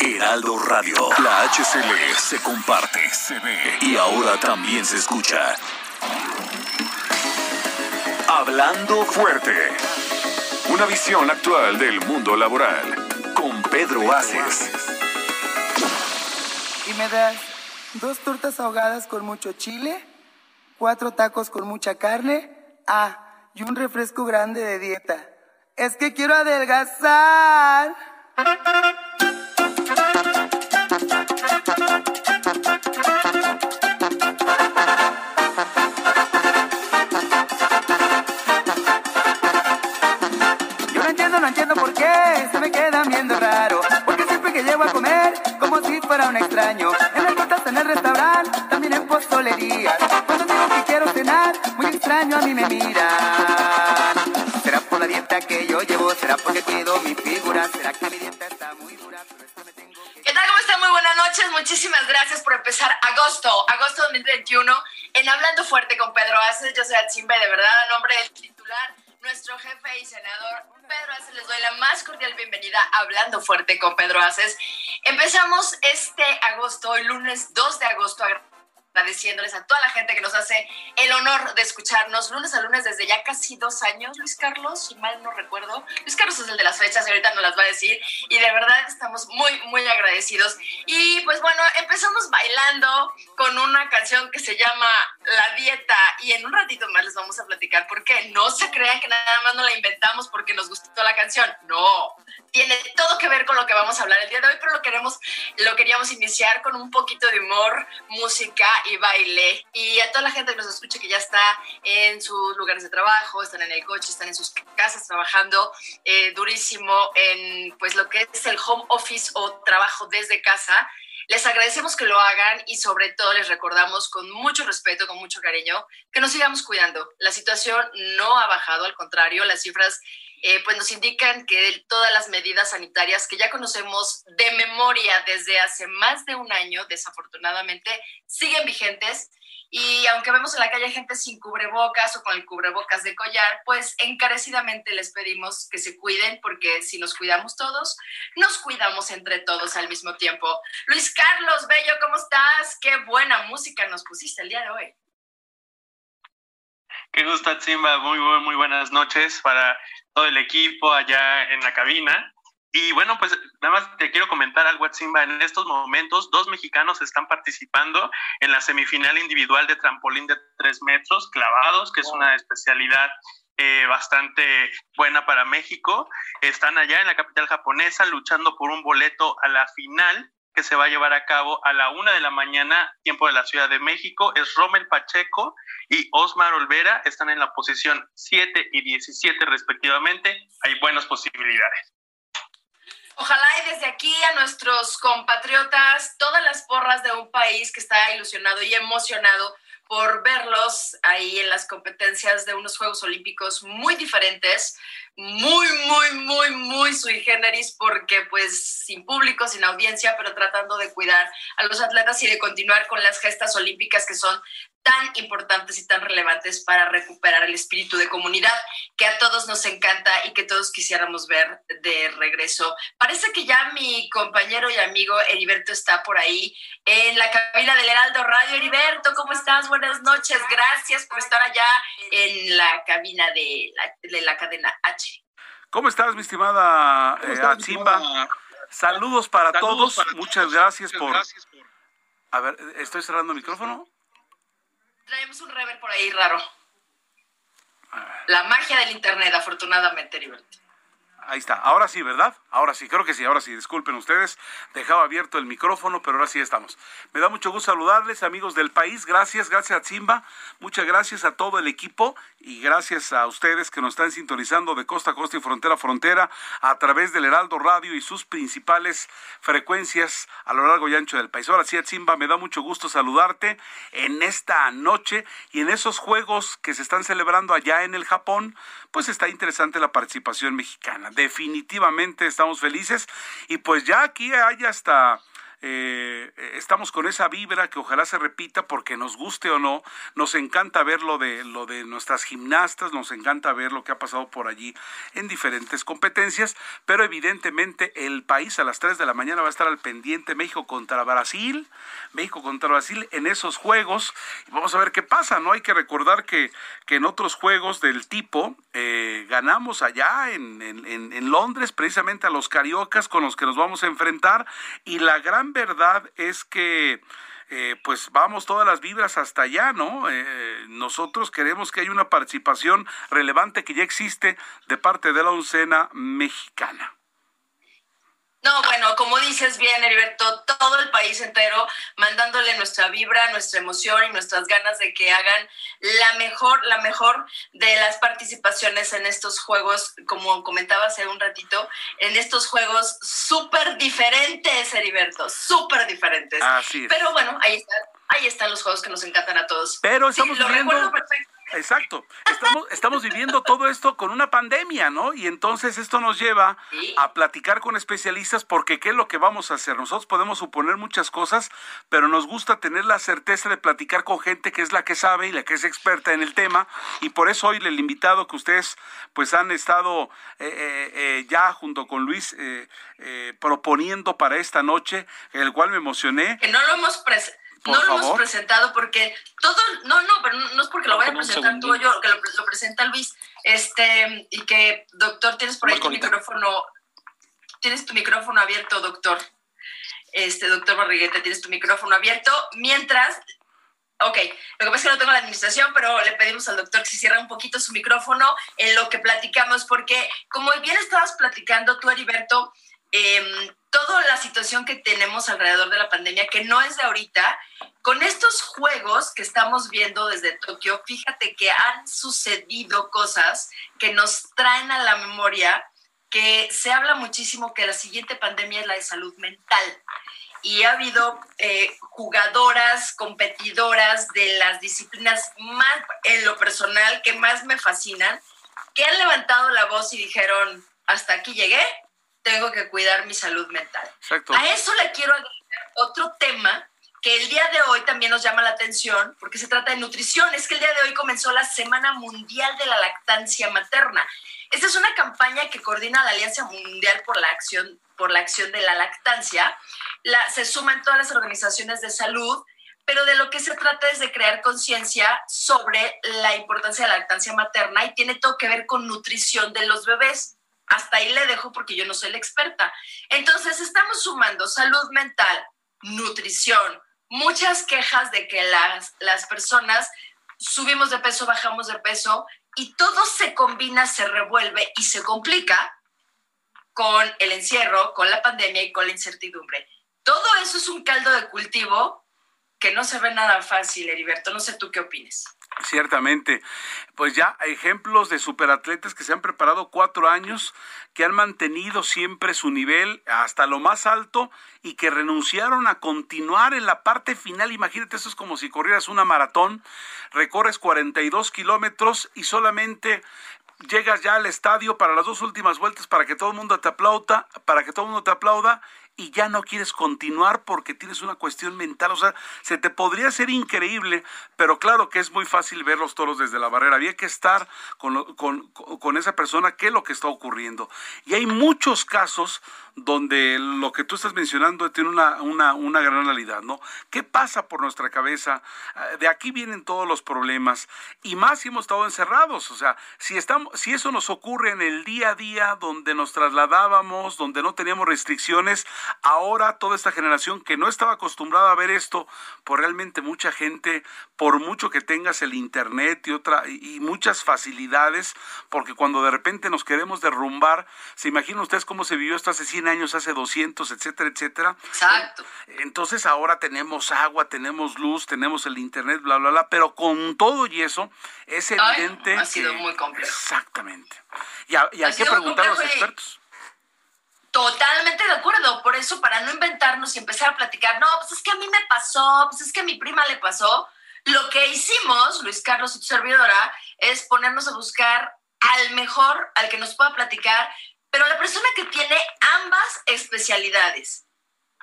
Heraldo Radio. La HCL se comparte, se ve y ahora también se escucha. Hablando fuerte. Una visión actual del mundo laboral. Con Pedro Aces. y me das dos tortas ahogadas con mucho chile, cuatro tacos con mucha carne, ah, y un refresco grande de dieta. Es que quiero adelgazar. Me quedan viendo raro. Porque siempre que llego a comer, como si fuera un extraño. En las tortas, en el restaurante, también en postolería. Cuando digo que quiero cenar, muy extraño a mí me miran. ¿Será por la dieta que yo llevo? ¿Será porque cuido mi figura? ¿Será que mi dieta está muy dura? ¿Qué tal? ¿Cómo están? Muy buenas noches. Muchísimas gracias por empezar agosto, agosto 2021, en Hablando Fuerte con Pedro Aces. Yo soy Atzimba y de verdad, a nombre del titular, nuestro jefe y senador Pedro Aces, les doy la más cordial bienvenida a Hablando Fuerte con Pedro Aces. Empezamos este agosto, el lunes 2 de agosto, agradeciéndoles a toda la gente que nos hace el honor de escucharnos lunes a lunes desde ya casi dos años. Luis Carlos, si mal no recuerdo. Luis Carlos es el de las fechas y ahorita nos las va a decir. Y de verdad estamos muy, muy agradecidos. Y pues bueno, empezamos bailando con una canción que se llama La Dieta. Y en un ratito más les vamos a platicar por qué. No se crean que nada más nos la inventamos porque nos gustó la canción. No, tiene todo que ver con lo que vamos a hablar el día de hoy, pero lo queremos, lo queríamos iniciar con un poquito de humor, música y baile. Y a toda la gente que nos escucha que ya está en sus lugares de trabajo, están en el coche, están en sus casas trabajando eh, durísimo en pues lo que es el home office o trabajo desde casa. Les agradecemos que lo hagan y sobre todo les recordamos con mucho respeto, con mucho cariño, que nos sigamos cuidando. La situación no ha bajado, al contrario, las cifras eh, pues nos indican que todas las medidas sanitarias que ya conocemos de memoria desde hace más de un año, desafortunadamente, siguen vigentes. Y aunque vemos en la calle gente sin cubrebocas o con el cubrebocas de collar, pues encarecidamente les pedimos que se cuiden porque si nos cuidamos todos, nos cuidamos entre todos al mismo tiempo. Luis Carlos, Bello, ¿cómo estás? Qué buena música nos pusiste el día de hoy. Qué gusto, Simba. Muy, muy, muy buenas noches para todo el equipo allá en la cabina. Y bueno, pues nada más te quiero comentar algo, Simba. En estos momentos, dos mexicanos están participando en la semifinal individual de trampolín de tres metros clavados, que es una especialidad eh, bastante buena para México. Están allá en la capital japonesa luchando por un boleto a la final que se va a llevar a cabo a la una de la mañana, tiempo de la Ciudad de México. Es Rommel Pacheco y Osmar Olvera, están en la posición 7 y 17 respectivamente. Hay buenas posibilidades. Ojalá y desde aquí a nuestros compatriotas, todas las porras de un país que está ilusionado y emocionado por verlos ahí en las competencias de unos Juegos Olímpicos muy diferentes, muy, muy, muy, muy sui generis, porque pues sin público, sin audiencia, pero tratando de cuidar a los atletas y de continuar con las gestas olímpicas que son tan importantes y tan relevantes para recuperar el espíritu de comunidad que a todos nos encanta y que todos quisiéramos ver de regreso. Parece que ya mi compañero y amigo Heriberto está por ahí en la cabina del Heraldo Radio. Heriberto, ¿cómo estás? Buenas noches. Gracias por estar allá en la cabina de la, de la cadena H. ¿Cómo estás, mi estimada eh? Saludos para Saludos todos. para Muchas todos. gracias Muchas por... gracias por- A ver, ¿estoy cerrando el micrófono? Traemos un rever por ahí raro. La magia del internet, afortunadamente, Heriberto. Ahí está. Ahora sí, ¿verdad? Ahora sí, creo que sí, ahora sí. Disculpen ustedes, dejaba abierto el micrófono, pero ahora sí estamos. Me da mucho gusto saludarles, amigos del país. Gracias, gracias a Zimba. Muchas gracias a todo el equipo y gracias a ustedes que nos están sintonizando de costa a costa y frontera a frontera a través del Heraldo Radio y sus principales frecuencias a lo largo y ancho del país. Ahora sí, Zimba, me da mucho gusto saludarte en esta noche y en esos juegos que se están celebrando allá en el Japón, pues está interesante la participación mexicana definitivamente estamos felices. Y pues ya aquí hay hasta eh, estamos con esa vibra que ojalá se repita porque nos guste o no, nos encanta ver lo de, lo de nuestras gimnastas, nos encanta ver lo que ha pasado por allí en diferentes competencias, pero evidentemente el país a las 3 de la mañana va a estar al pendiente México contra Brasil, México contra Brasil en esos juegos, y vamos a ver qué pasa, ¿no? Hay que recordar que, que en otros juegos del tipo eh, ganamos allá en, en, en Londres precisamente a los cariocas con los que nos vamos a enfrentar y la gran verdad es que eh, pues vamos todas las vibras hasta allá, ¿no? Eh, nosotros queremos que haya una participación relevante que ya existe de parte de la oncena mexicana. No, bueno, como dices bien, Heriberto, todo el país entero mandándole nuestra vibra, nuestra emoción y nuestras ganas de que hagan la mejor, la mejor de las participaciones en estos juegos, como comentaba hace un ratito, en estos juegos súper diferentes, Heriberto, súper diferentes. Así es. Pero bueno, ahí están, ahí están los juegos que nos encantan a todos. Pero estamos sí, lo viendo... recuerdo perfecto. Exacto. Estamos, estamos viviendo todo esto con una pandemia, ¿no? Y entonces esto nos lleva Sí. a platicar con especialistas porque ¿qué es lo que vamos a hacer? Nosotros podemos suponer muchas cosas, pero nos gusta tener la certeza de platicar con gente que es la que sabe y la que es experta en el tema. Y por eso hoy el invitado que ustedes pues han estado eh, eh, eh, ya junto con Luis eh, proponiendo para esta noche, el cual me emocioné. que no lo hemos pres- Por no lo hemos presentado porque todo no no pero no es porque lo vaya a presentar tú o yo que lo, lo presenta Luis. Este y que doctor tienes por ahí tu micrófono tienes tu micrófono abierto doctor. Este doctor Barriguete tienes tu micrófono abierto mientras Ok, lo que pasa es que no tengo la administración, pero le pedimos al doctor que se cierre un poquito su micrófono en lo que platicamos, porque como bien estabas platicando tú, Heriberto, eh, toda la situación que tenemos alrededor de la pandemia, que no es de ahorita, con estos juegos que estamos viendo desde Tokio, fíjate que han sucedido cosas que nos traen a la memoria que se habla muchísimo que la siguiente pandemia es la de salud mental. Y ha habido eh, jugadoras, competidoras de las disciplinas más, en lo personal, que más me fascinan, que han levantado la voz y dijeron, hasta aquí llegué, tengo que cuidar mi salud mental. Exacto. A eso le quiero agregar otro tema que el día de hoy también nos llama la atención porque se trata de nutrición. Es que el día de hoy comenzó la Semana Mundial de la Lactancia Materna. Esta es una campaña que coordina la Alianza Mundial por la Acción, por la acción de la Lactancia. La, se suman todas las organizaciones de salud, pero de lo que se trata es de crear conciencia sobre la importancia de la lactancia materna y tiene todo que ver con nutrición de los bebés. Hasta ahí le dejo porque yo no soy la experta. Entonces, estamos sumando salud mental, nutrición, muchas quejas de que las, las personas subimos de peso, bajamos de peso y todo se combina, se revuelve y se complica con el encierro, con la pandemia y con la incertidumbre. Todo eso es un caldo de cultivo que no se ve nada fácil, Heriberto. No sé tú qué opines. Ciertamente, pues ya ejemplos de superatletas que se han preparado cuatro años, que han mantenido siempre su nivel hasta lo más alto y que renunciaron a continuar en la parte final. Imagínate, eso es como si corrieras una maratón, recorres 42 kilómetros y solamente llegas ya al estadio para las dos últimas vueltas para que todo el mundo te aplauda, para que todo el mundo te aplauda y ya no quieres continuar porque tienes una cuestión mental. O sea, se te podría hacer increíble, pero claro que es muy fácil ver los toros desde la barrera. Había que estar con, con, con esa persona, qué es lo que está ocurriendo. Y hay muchos casos donde lo que tú estás mencionando tiene una, una, una gran realidad, ¿no? ¿Qué pasa por nuestra cabeza? Ah, de aquí vienen todos los problemas y más si hemos estado encerrados, o sea, si estamos, si eso nos ocurre en el día a día donde nos trasladábamos, donde no teníamos restricciones, ahora toda esta generación que no estaba acostumbrada a ver esto, pues realmente mucha gente, por mucho que tengas el internet y otra y muchas facilidades, porque cuando de repente nos queremos derrumbar, se imaginan ustedes cómo se vivió esto hace 100 años, hace 200, etcétera, etcétera. Exacto. Entonces ahora tenemos agua, tenemos luz, tenemos el internet, bla, bla, bla, pero con todo y eso es evidente. ha sido muy complejo. Exactamente. Y, hay que preguntar a los expertos. Totalmente de acuerdo. Por eso, para no inventarnos y empezar a platicar, no, pues es que a mí me pasó, pues es que a mi prima le pasó. Lo que hicimos, Luis Carlos tu servidora, es ponernos a buscar al mejor, al que nos pueda platicar, pero la persona que tiene ambas especialidades,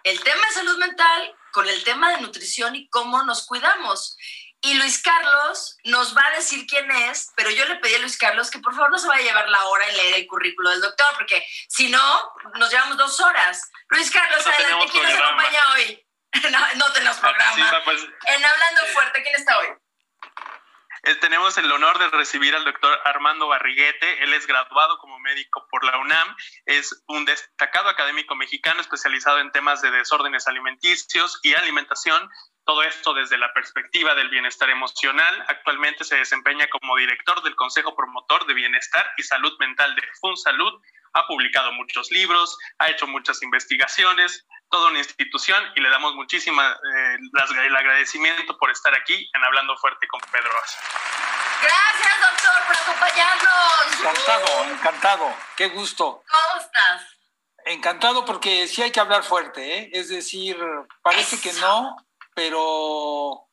el tema de salud mental con el tema de nutrición y cómo nos cuidamos. Y Luis Carlos nos va a decir quién es, pero yo le pedí a Luis Carlos que por favor no se vaya a llevar la hora en leer el currículo del doctor, porque si no, nos llevamos dos horas. Luis Carlos, adelante, ¿quién nos acompaña hoy? no, no tenemos programa. Pues. En Hablando Fuerte, ¿quién está hoy? Eh, tenemos el honor de recibir al doctor Armando Barriguete. Él es graduado como médico por la UNAM, es un destacado académico mexicano especializado en temas de desórdenes alimenticios y alimentación. Todo esto desde la perspectiva del bienestar emocional. Actualmente se desempeña como director del Consejo Promotor de Bienestar y Salud Mental de FunSalud. Ha publicado muchos libros, ha hecho muchas investigaciones, toda una institución y le damos muchísima eh, el agradecimiento por estar aquí en Hablando Fuerte con Pedro Gracias, doctor, por acompañarnos. Encantado, encantado. Qué gusto. ¿Cómo estás? Encantado porque sí hay que hablar fuerte, ¿eh? Es decir, parece que no, pero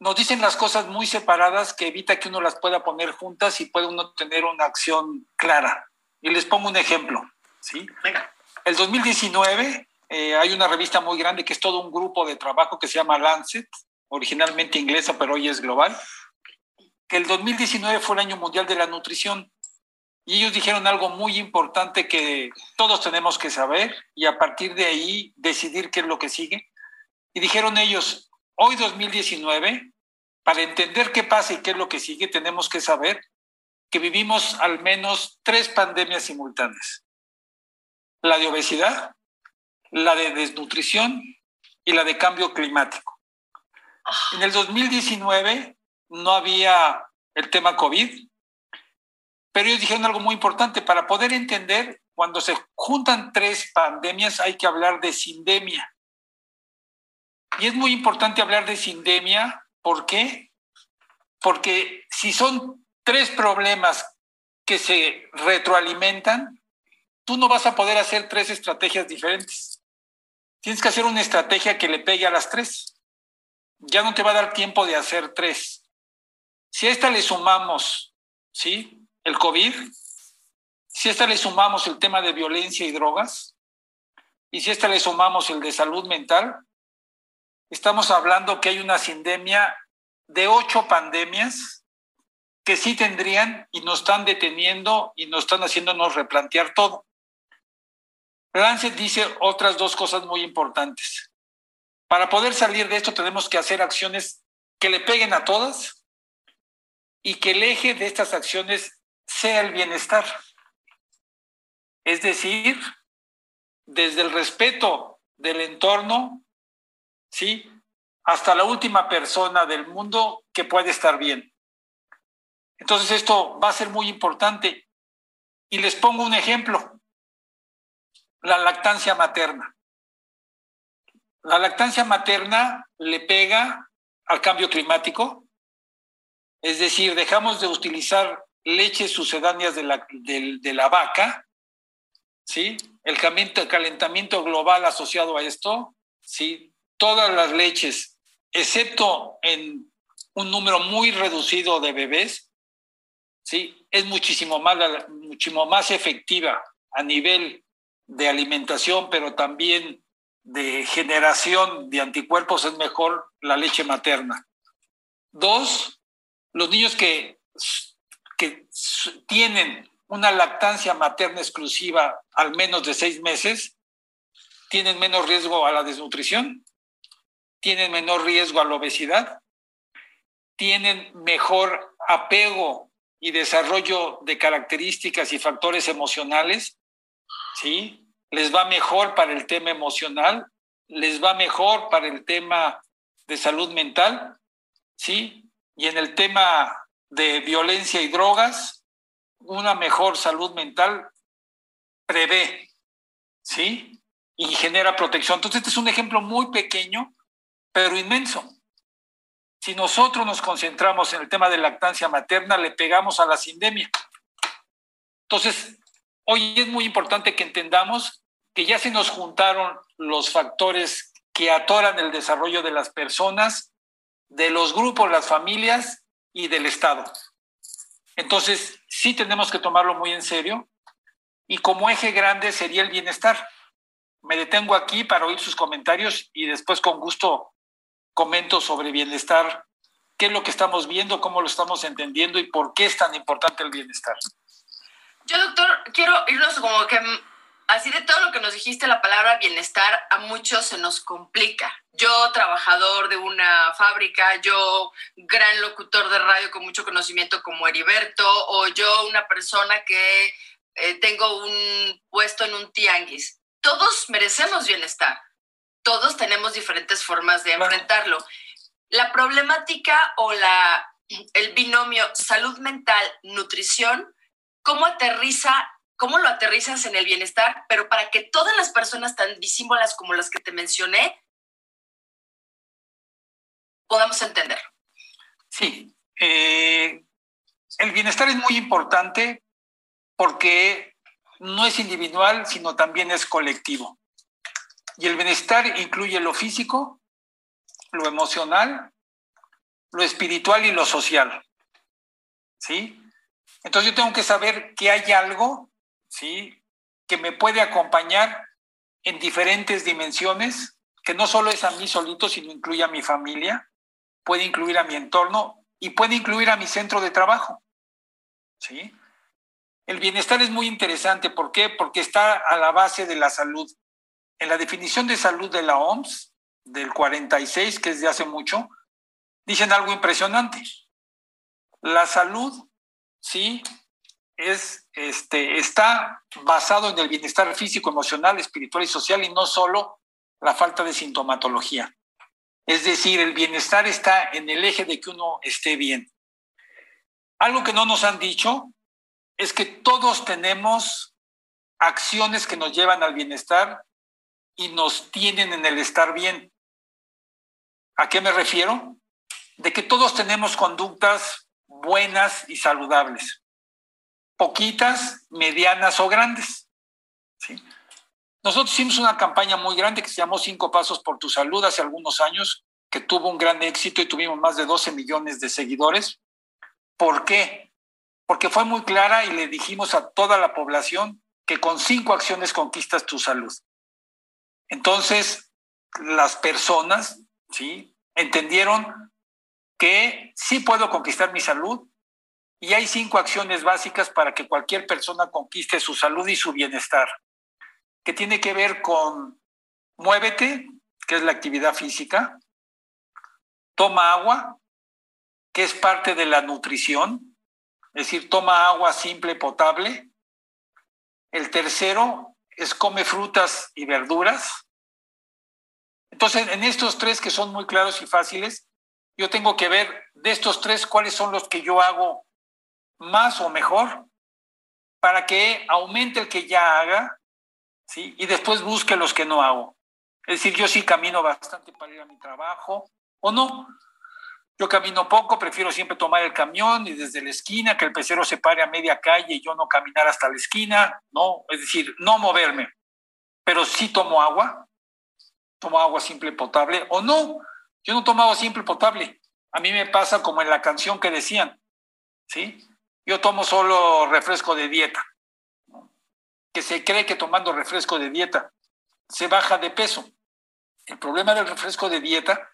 nos dicen las cosas muy separadas que evita que uno las pueda poner juntas y puede uno tener una acción clara. Y les pongo un ejemplo, ¿sí? Venga. El 2019 eh, hay una revista muy grande que es todo un grupo de trabajo que se llama Lancet, originalmente inglesa, pero hoy es global, que el 2019 fue el año mundial de la nutrición. Y ellos dijeron algo muy importante que todos tenemos que saber y a partir de ahí decidir qué es lo que sigue. Y dijeron ellos, hoy 2019, para entender qué pasa y qué es lo que sigue, tenemos que saber que vivimos al menos tres pandemias simultáneas. La de obesidad, la de desnutrición y la de cambio climático. En el 2019 no había el tema COVID, pero ellos dijeron algo muy importante, para poder entender, cuando se juntan tres pandemias hay que hablar de sindemia. Y es muy importante hablar de sindemia, ¿por qué? Porque si son tres problemas que se retroalimentan, tú no vas a poder hacer tres estrategias diferentes. Tienes que hacer una estrategia que le pegue a las tres. Ya no te va a dar tiempo de hacer tres. Si a esta le sumamos, ¿sí? El COVID, si a esta le sumamos el tema de violencia y drogas, y si a esta le sumamos el de salud mental, estamos hablando que hay una sindemia de ocho pandemias que sí tendrían y nos están deteniendo y nos están haciéndonos replantear todo. Lancet dice otras dos cosas muy importantes. Para poder salir de esto tenemos que hacer acciones que le peguen a todas y que el eje de estas acciones sea el bienestar. Es decir, desde el respeto del entorno, ¿sí? Hasta la última persona del mundo que puede estar bien. Entonces esto va a ser muy importante. Y les pongo un ejemplo la lactancia materna. La lactancia materna le pega al cambio climático, es decir, dejamos de utilizar leches sucedáneas de la, de, la vaca, ¿sí? El calentamiento global asociado a esto, ¿sí? Todas las leches, excepto en un número muy reducido de bebés, ¿sí? Es muchísimo más, muchísimo más efectiva a nivel de alimentación, pero también de generación de anticuerpos es mejor la leche materna. Dos, los niños que, que tienen una lactancia materna exclusiva al menos de seis meses tienen menos riesgo a la desnutrición, tienen menor riesgo a la obesidad, tienen mejor apego y desarrollo de características y factores emocionales, ¿sí? Les va mejor para el tema emocional, les va mejor para el tema de salud mental, ¿sí? Y en el tema de violencia y drogas, una mejor salud mental prevé, ¿sí? Y genera protección. Entonces, este es un ejemplo muy pequeño, pero inmenso. Si nosotros nos concentramos en el tema de lactancia materna, le pegamos a la sindemia. Entonces, hoy es muy importante que entendamos que ya se nos juntaron los factores que atoran el desarrollo de las personas, de los grupos, las familias y del Estado. Entonces, sí tenemos que tomarlo muy en serio y como eje grande sería el bienestar. Me detengo aquí para oír sus comentarios y después con gusto comento sobre bienestar, qué es lo que estamos viendo, cómo lo estamos entendiendo y por qué es tan importante el bienestar. Yo, doctor, quiero irnos como que así de todo lo que nos dijiste, la palabra bienestar a muchos se nos complica. Yo, trabajador de una fábrica, yo, gran locutor de radio con mucho conocimiento como Heriberto, o yo, una persona que eh, tengo un puesto en un tianguis. Todos merecemos bienestar todos tenemos diferentes formas de enfrentarlo. La problemática o la, el binomio salud mental, nutrición, ¿cómo aterriza, cómo lo aterrizas en el bienestar? Pero para que todas las personas tan disímbolas como las que te mencioné podamos entender. Sí, eh, el bienestar es muy importante porque no es individual, sino también es colectivo. Y el bienestar incluye lo físico, lo emocional, lo espiritual y lo social. ¿Sí? Entonces yo tengo que saber que hay algo, ¿sí? Que me puede acompañar en diferentes dimensiones, que no solo es a mí solito, sino incluye a mi familia, puede incluir a mi entorno y puede incluir a mi centro de trabajo. ¿Sí? El bienestar es muy interesante. ¿Por qué? Porque está a la base de la salud en la definición de salud de la OMS del 46, que es de hace mucho, dicen algo impresionante. La salud, sí, es, este, está basado en el bienestar físico, emocional, espiritual y social y no solo la falta de sintomatología. Es decir, el bienestar está en el eje de que uno esté bien. Algo que no nos han dicho es que todos tenemos acciones que nos llevan al bienestar y nos tienen en el estar bien. ¿A qué me refiero? De que todos tenemos conductas buenas y saludables, poquitas, medianas o grandes. ¿sí? Nosotros hicimos una campaña muy grande que se llamó Cinco Pasos por tu Salud hace algunos años, que tuvo un gran éxito y tuvimos más de 12 millones de seguidores. ¿Por qué? Porque fue muy clara y le dijimos a toda la población que con cinco acciones conquistas tu salud. Entonces, las personas, ¿sí? Entendieron que sí puedo conquistar mi salud y hay cinco acciones básicas para que cualquier persona conquiste su salud y su bienestar, que tiene que ver con muévete, que es la actividad física, toma agua, que es parte de la nutrición, es decir, toma agua simple, potable. El tercero es come frutas y verduras. Entonces, en estos tres que son muy claros y fáciles, yo tengo que ver de estos tres cuáles son los que yo hago más o mejor para que aumente el que ya haga, ¿sí? Y después busque los que no hago. Es decir, yo sí camino bastante para ir a mi trabajo, o no. Yo camino poco, prefiero siempre tomar el camión y desde la esquina, que el pecero se pare a media calle y yo no caminar hasta la esquina, ¿no? Es decir, no moverme, pero sí tomo agua, tomo agua simple potable, o no, yo no tomo agua simple potable. A mí me pasa como en la canción que decían, ¿sí? Yo tomo solo refresco de dieta, que se cree que tomando refresco de dieta se baja de peso. El problema del refresco de dieta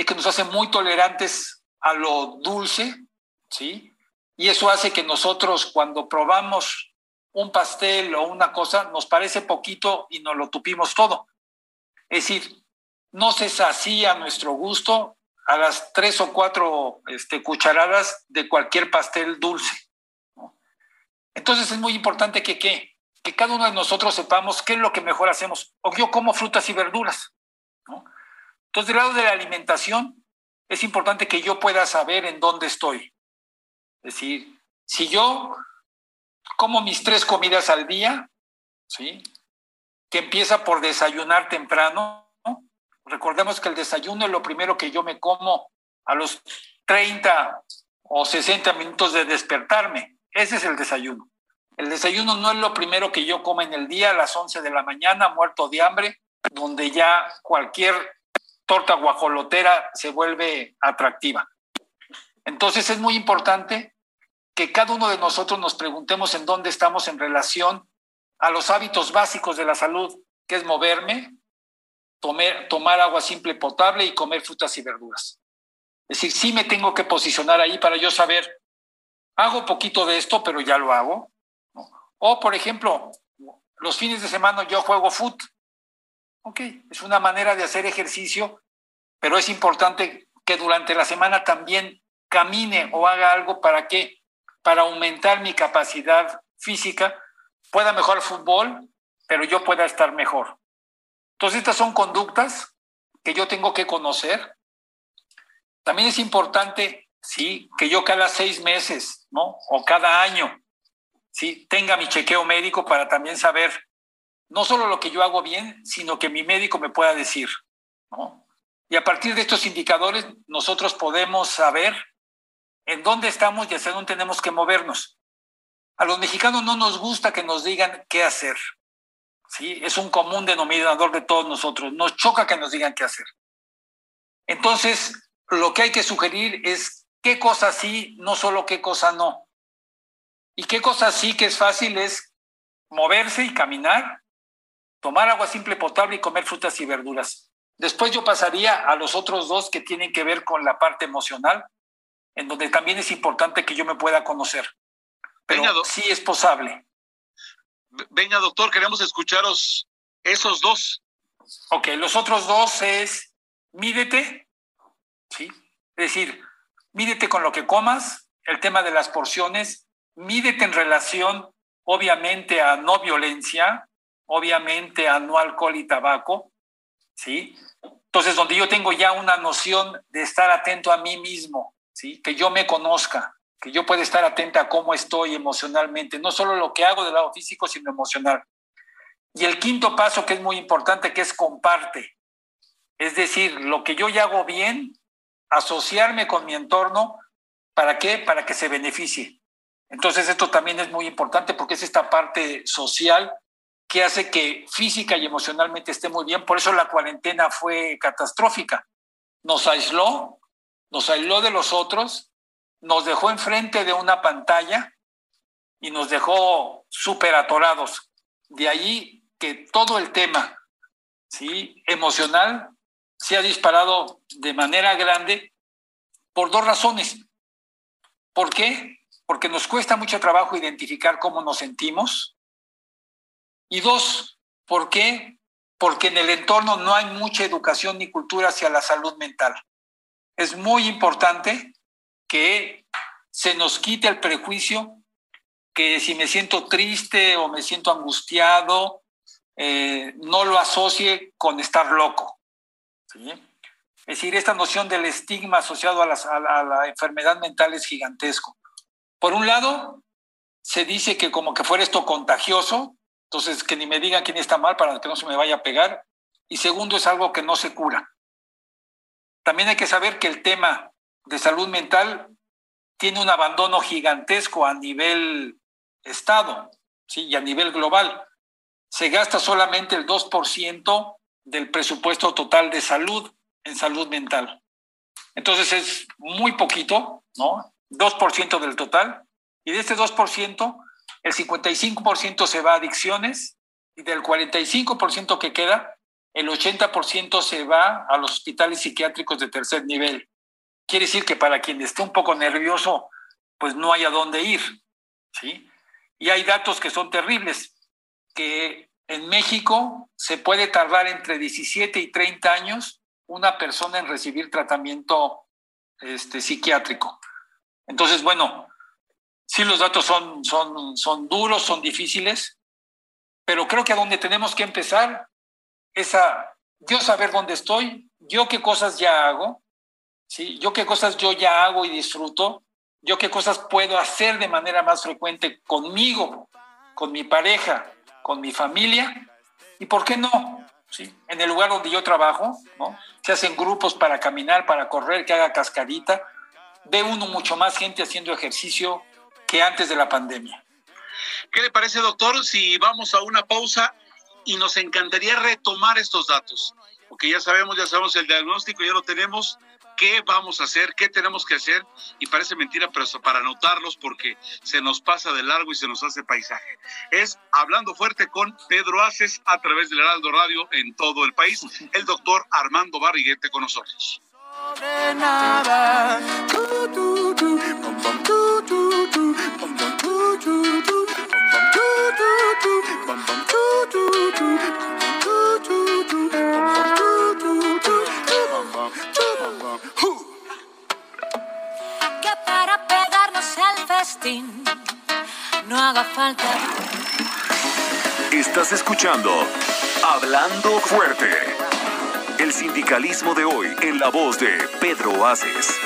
es que nos hace muy tolerantes a lo dulce, ¿sí? Y eso hace que nosotros cuando probamos un pastel o una cosa, nos parece poquito y nos lo tupimos todo. Es decir, no se sacía nuestro gusto a las tres o cuatro este, cucharadas de cualquier pastel dulce. Entonces es muy importante que, que, que, cada uno de nosotros sepamos qué es lo que mejor hacemos. O yo como frutas y verduras. Entonces, del lado de la alimentación, es importante que yo pueda saber en dónde estoy. Es decir, si yo como mis tres comidas al día, ¿sí? que empieza por desayunar temprano. Recordemos que el desayuno es lo primero que yo me como a los 30 o 60 minutos de despertarme. Ese es el desayuno. El desayuno no es lo primero que yo como en el día a las 11 de la mañana, muerto de hambre, donde ya cualquier torta guajolotera se vuelve atractiva. Entonces es muy importante que cada uno de nosotros nos preguntemos en dónde estamos en relación a los hábitos básicos de la salud, que es moverme, tomar agua simple potable y comer frutas y verduras. Es decir, sí me tengo que posicionar ahí para yo saber, hago poquito de esto, pero ya lo hago. O, por ejemplo, los fines de semana yo juego foot. Ok, es una manera de hacer ejercicio, pero es importante que durante la semana también camine o haga algo para que, para aumentar mi capacidad física pueda mejorar fútbol, pero yo pueda estar mejor. Entonces, estas son conductas que yo tengo que conocer. También es importante, sí, que yo cada seis meses, ¿no? O cada año, sí, tenga mi chequeo médico para también saber no solo lo que yo hago bien, sino que mi médico me pueda decir, ¿no? Y a partir de estos indicadores, nosotros podemos saber en dónde estamos y hacia dónde tenemos que movernos. A los mexicanos no nos gusta que nos digan qué hacer. ¿sí? Es un común denominador de todos nosotros. Nos choca que nos digan qué hacer. Entonces, lo que hay que sugerir es qué cosa sí, no solo qué cosa no. Y qué cosa sí que es fácil es moverse y caminar, tomar agua simple potable y comer frutas y verduras. Después yo pasaría a los otros dos que tienen que ver con la parte emocional, en donde también es importante que yo me pueda conocer pero sí es posible. Venga, doctor, queremos escucharos esos dos. Ok, los otros dos es mídete, ¿sí? Es decir, mídete con lo que comas, el tema de las porciones, mídete en relación, obviamente, a no violencia, obviamente a no alcohol y tabaco, ¿sí? Entonces, donde yo tengo ya una noción de estar atento a mí mismo, ¿sí? Que yo me conozca, que yo pueda estar atenta a cómo estoy emocionalmente, no solo lo que hago del lado físico, sino emocional. Y el quinto paso que es muy importante, que es comparte. Es decir, lo que yo ya hago bien, asociarme con mi entorno, ¿para qué? Para que se beneficie. Entonces esto también es muy importante porque es esta parte social que hace que física y emocionalmente esté muy bien. Por eso la cuarentena fue catastrófica. Nos aisló, nos aisló de los otros nos dejó enfrente de una pantalla y nos dejó súper atorados. De ahí que todo el tema ¿sí? emocional se ha disparado de manera grande por dos razones. ¿Por qué? Porque nos cuesta mucho trabajo identificar cómo nos sentimos. Y dos, ¿por qué? Porque en el entorno no hay mucha educación ni cultura hacia la salud mental. Es muy importante que se nos quite el prejuicio que si me siento triste o me siento angustiado, eh, no lo asocie con estar loco. Es decir, esta noción del estigma asociado a, a la enfermedad mental es gigantesco. Por un lado, se dice que como que fuera esto contagioso, entonces que ni me digan quién está mal para que no se me vaya a pegar. Y segundo, es algo que no se cura. También hay que saber que el tema de salud mental tiene un abandono gigantesco a nivel Estado y a nivel global. Se gasta solamente el 2% del presupuesto total de salud en salud mental. Entonces es muy poquito, ¿no? 2% del total. Y de este 2%, el 55% se va a adicciones y del 45% que queda, el 80% se va a los hospitales psiquiátricos de tercer nivel. Quiere decir que para quien esté un poco nervioso, pues no hay a dónde ir, ¿sí? Y hay datos que son terribles, que en México se puede tardar entre 17 y 30 años una persona en recibir tratamiento este, psiquiátrico. Entonces, bueno, sí los datos son, son, son duros, son difíciles, pero creo que a donde tenemos que empezar es a yo saber dónde estoy, yo qué cosas ya hago, ¿sí? yo qué cosas yo ya hago y disfruto, yo qué cosas puedo hacer de manera más frecuente conmigo, con mi pareja, con mi familia, y por qué no, ¿sí? en el lugar donde yo trabajo, ¿no? se hacen grupos para caminar, para correr, que haga cascarita, ve uno mucho más gente haciendo ejercicio que antes de la pandemia. ¿Qué le parece, doctor, si vamos a una pausa y nos encantaría retomar estos datos? Porque ya sabemos, ya sabemos el diagnóstico, ya lo tenemos, qué vamos a hacer, qué tenemos que hacer, y parece mentira, pero para anotarlos porque se nos pasa de largo y se nos hace paisaje. Es Hablando Fuerte con Pedro Aces a través del Heraldo Radio en todo el país, el doctor Armando Barriguete con nosotros. Que no haga falta. Estás escuchando Hablando Fuerte. El sindicalismo de hoy en la voz de Pedro Aces.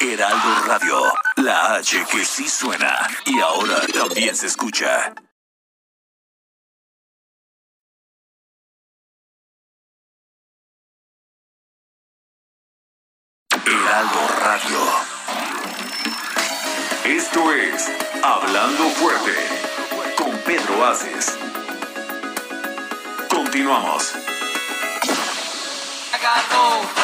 Heraldo Radio, la H que sí suena y ahora también se escucha. Hablando Fuerte con Pedro Aces. Continuamos. fuerte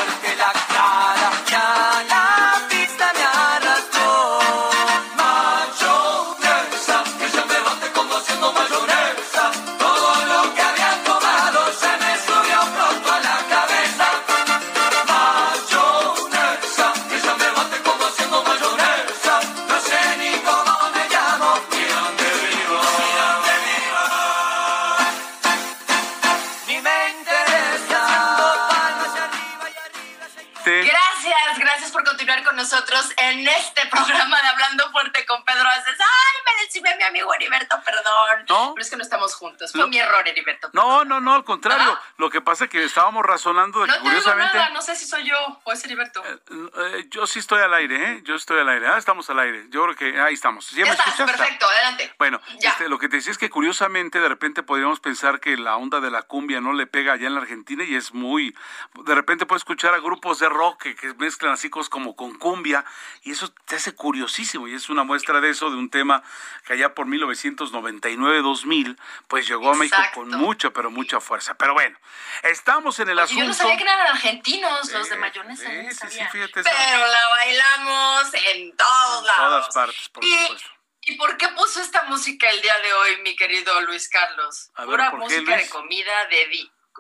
programa de Hablando Fuerte con Pedro Aces. ¡Ay, me decime mi amigo Heriberto, perdón! No. Pero es que no estamos juntos. Fue No. mi error, Heriberto. No, no, no, al contrario. ¿Ah? Lo que pasa es que estábamos razonando de No que curiosamente. nada, no sé si soy yo o es Heriberto. Eh, yo sí estoy al aire, ¿eh? Yo estoy al aire. Ah, estamos al aire. Yo creo que ahí estamos. ¿Sí ya me escuchas? perfecto, adelante. Bueno, Ya. este, lo que te decía es que curiosamente de repente podríamos pensar que la onda de la cumbia no le pega allá en la Argentina y es muy... De repente puedes escuchar a grupos de rock que, que mezclan así cosas como con cumbia y eso te hace curiosísimo y es una muestra de eso, de un tema que allá por 1999-2000 pues llegó a México con mucha, pero mucha fuerza. Pero bueno, estamos en el Oye, asunto... yo no sabía que eran argentinos los de Eh, mayonesa. sí, no sí, sí, sabía. fíjate eso. Pero la bailamos en todos En lados. todas partes, por y, supuesto. ¿Y por qué puso esta música el día de hoy, mi querido Luis Carlos? A ver, Pura ¿por qué, música Luis? de comida, de,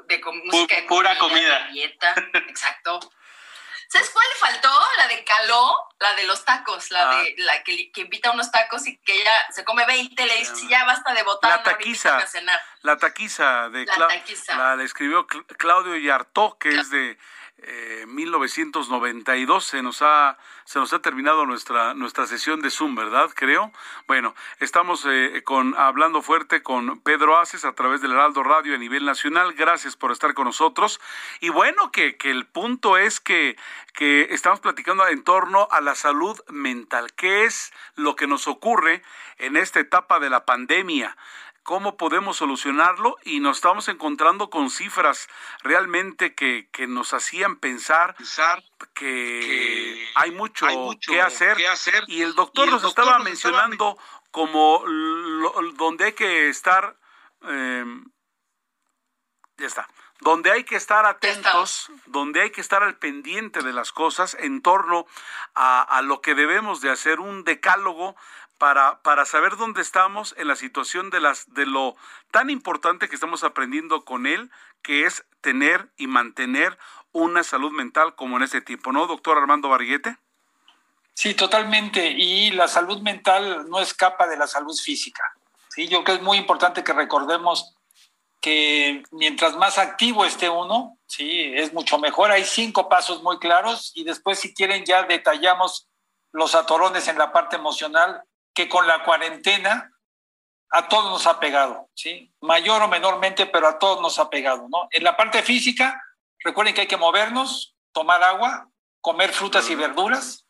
de música de pura comida. de dieta. Exacto. ¿Sabes cuál le faltó? La de Caló, la de los tacos, la Ah. de la que, que invita unos tacos y que ella se come 20, le dice, "Sí, ya basta de botar, La taquiza. a cenar. La taquiza de La Cla- taquiza. la, escribió Cl- Claudio Yartó, que es de eh, 1992. Se nos ha se nos ha terminado nuestra nuestra sesión de Zoom, ¿verdad? Creo. Bueno, estamos eh, con hablando fuerte con Pedro Aces a través del Heraldo Radio a nivel nacional. Gracias por estar con nosotros. Y bueno, que, que el punto es que que estamos platicando en torno a la salud mental. ¿Qué es lo que nos ocurre en esta etapa de la pandemia? Cómo podemos solucionarlo y nos estamos encontrando con cifras realmente que, que nos hacían pensar Pensar que, que hay, mucho hay mucho que hacer, que hacer. y el doctor Y el nos doctor estaba nos estaba mencionando como lo- donde hay que estar eh, ya está donde hay que estar atentos, donde hay que estar al pendiente de las cosas en torno a, a lo que debemos de hacer, un decálogo para, para saber dónde estamos en la situación de, las, de lo tan importante que estamos aprendiendo con él, que es tener y mantener una salud mental como en este tiempo, ¿no, doctor Armando Barriguete? Sí, totalmente. Y la salud mental no escapa de la salud física. Sí, yo creo que es muy importante que recordemos que mientras más activo esté uno, sí, es mucho mejor. Hay cinco pasos muy claros y después si quieren ya detallamos los atorones en la parte emocional que con la cuarentena a todos nos ha pegado, ¿sí? Mayor o menormente, pero a todos nos ha pegado, ¿no? En la parte física, recuerden que hay que movernos, tomar agua, comer frutas y verduras,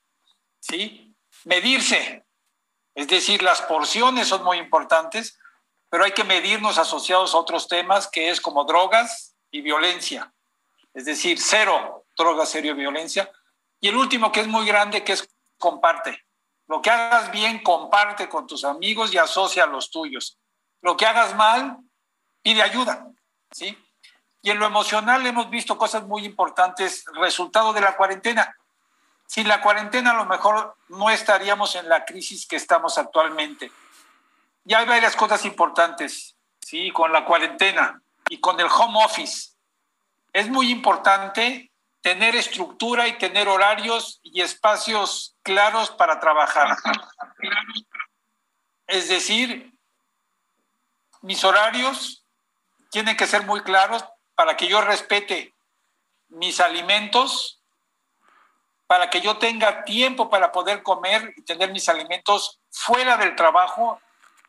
¿sí? Medirse, es decir, las porciones son muy importantes, pero hay que medirnos asociados a otros temas que es como drogas y violencia, es decir, cero drogas, cero violencia. Y el último que es muy grande, que es comparte. Lo que hagas bien, comparte con tus amigos y asocia a los tuyos. Lo que hagas mal, pide ayuda, ¿sí? Y en lo emocional hemos visto cosas muy importantes, resultado de la cuarentena. Sin la cuarentena a lo mejor no estaríamos en la crisis que estamos actualmente. Y hay varias cosas importantes, ¿sí? Con la cuarentena y con el home office. Es muy importante tener estructura y tener horarios y espacios claros para trabajar. Es decir, mis horarios tienen que ser muy claros para que yo respete mis alimentos, para que yo tenga tiempo para poder comer y tener mis alimentos fuera del trabajo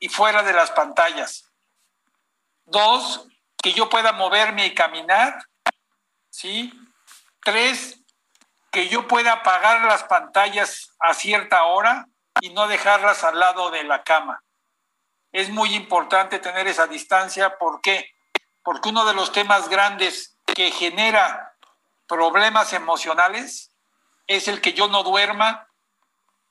y fuera de las pantallas. Dos, que yo pueda moverme y caminar, ¿sí? Tres, que yo pueda apagar las pantallas a cierta hora y no dejarlas al lado de la cama. Es muy importante tener esa distancia. ¿Por qué? Porque uno de los temas grandes que genera problemas emocionales es el que yo no duerma,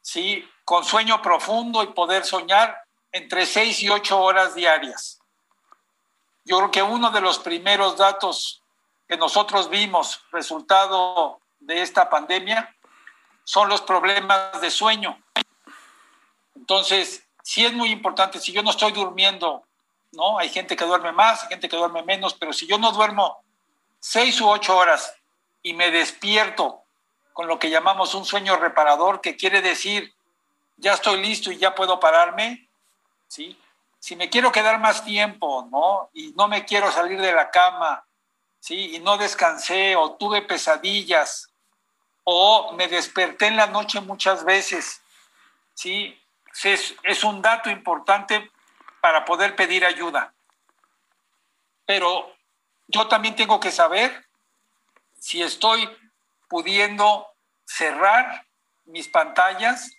¿sí? Con sueño profundo y poder soñar entre seis y ocho horas diarias. Yo creo que uno de los primeros datos que nosotros vimos resultado de esta pandemia son los problemas de sueño. Entonces, sí es muy importante, si yo no estoy durmiendo, ¿no? Hay gente que duerme más, hay gente que duerme menos, pero si yo no duermo seis u ocho horas y me despierto con lo que llamamos un sueño reparador, que quiere decir, ya estoy listo y ya puedo pararme, ¿sí? Si me quiero quedar más tiempo, ¿no? Y no me quiero salir de la cama, ¿sí? Y no descansé o tuve pesadillas o me desperté en la noche muchas veces, ¿sí? Es, es un dato importante para poder pedir ayuda. Pero yo también tengo que saber si estoy pudiendo cerrar mis pantallas,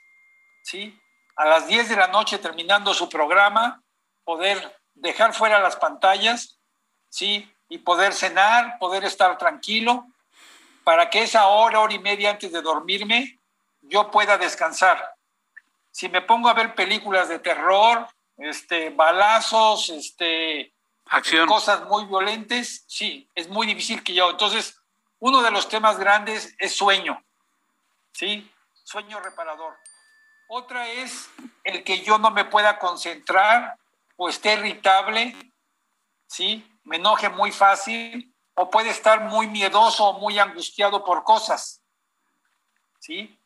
¿sí? A las 10 de la noche terminando su programa, poder dejar fuera las pantallas, ¿sí? Y poder cenar, poder estar tranquilo, para que esa hora, hora y media antes de dormirme, yo pueda descansar. Si me pongo a ver películas de terror, este, balazos, este, Acción. cosas muy violentas, sí, es muy difícil que yo. Entonces, uno de los temas grandes es sueño, ¿sí? Sueño reparador. Otra es el que yo no me pueda concentrar o esté irritable, ¿sí? Me enoje muy fácil o puede estar muy miedoso o muy angustiado por cosas. ¿Sí?